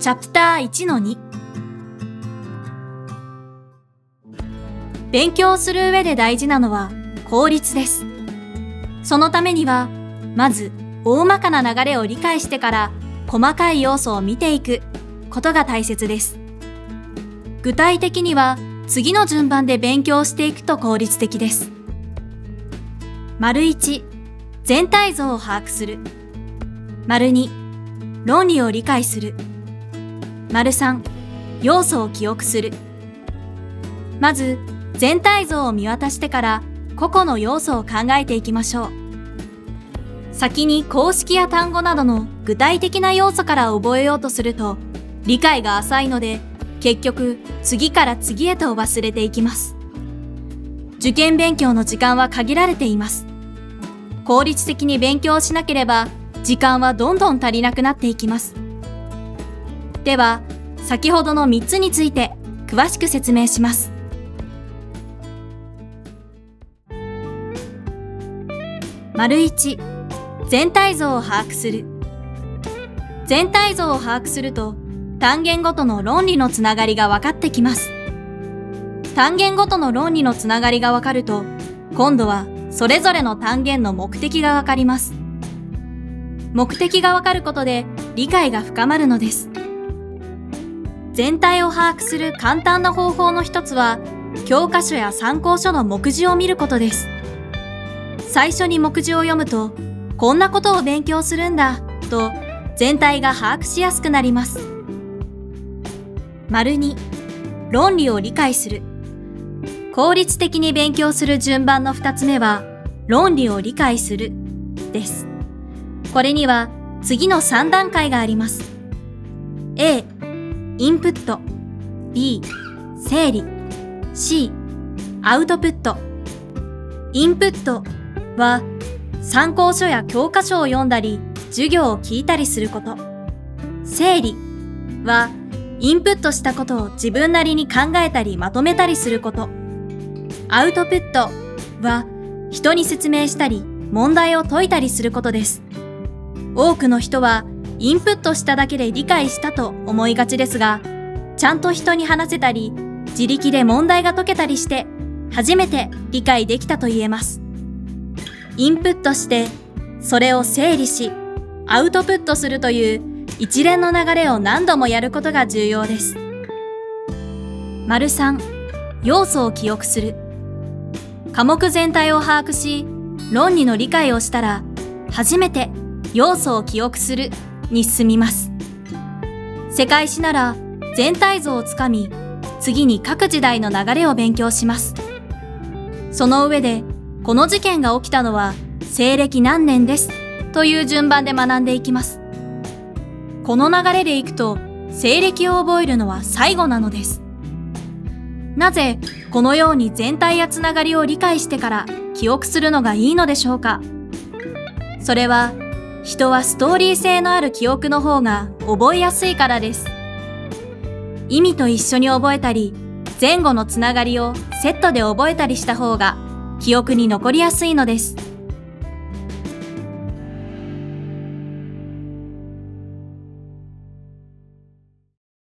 チャプター1-2勉強する上で大事なのは効率です。そのためには、まず大まかな流れを理解してから細かい要素を見ていくことが大切です。具体的には次の順番で勉強していくと効率的です。丸1、全体像を把握する。丸2、論理を理解する。丸3、要素を記憶する。まず、全体像を見渡してから個々の要素を考えていきましょう。先に公式や単語などの具体的な要素から覚えようとすると理解が浅いので結局次から次へと忘れていきます。受験勉強の時間は限られています。効率的に勉強しなければ時間はどんどん足りなくなっていきます。では、先ほどの3つについて詳しく説明します。丸1、全体像を把握する。全体像を把握すると、単元ごとの論理のつながりが分かってきます。単元ごとの論理のつながりが分かると、今度はそれぞれの単元の目的が分かります。目的が分かることで理解が深まるのです。全体を把握する簡単な方法の一つは、教科書や参考書の目次を見ることです。最初に目次を読むと、こんなことを勉強するんだ、と全体が把握しやすくなります。丸2、論理を理解する。効率的に勉強する順番の2つ目は、論理を理解する、です。これには次の3段階があります。A、インプット。B、整理。C、アウトプット。インプットは参考書や教科書を読んだり、授業を聞いたりすること。整理はインプットしたことを自分なりに考えたりまとめたりすること。アウトプットは人に説明したり問題を解いたりすることです。多くの人はインプットしただけで理解したと思いがちですが、ちゃんと人に話せたり、自力で問題が解けたりして、初めて理解できたと言えます。インプットして、それを整理し、アウトプットするという一連の流れを何度もやることが重要です。丸3、要素を記憶する。科目全体を把握し、論理の理解をしたら、初めて要素を記憶するに進みます。世界史なら全体像をつかみ、次に各時代の流れを勉強します。その上で、この事件が起きたのは西暦何年ですという順番で学んでいきます。この流れでいくと、西暦を覚えるのは最後なのです。なぜ、このように全体やつながりを理解してから記憶するのがいいのでしょうかそれは、人はストーリー性のある記憶の方が覚えやすいからです。意味と一緒に覚えたり、前後のつながりをセットで覚えたりした方が記憶に残りやすいのです。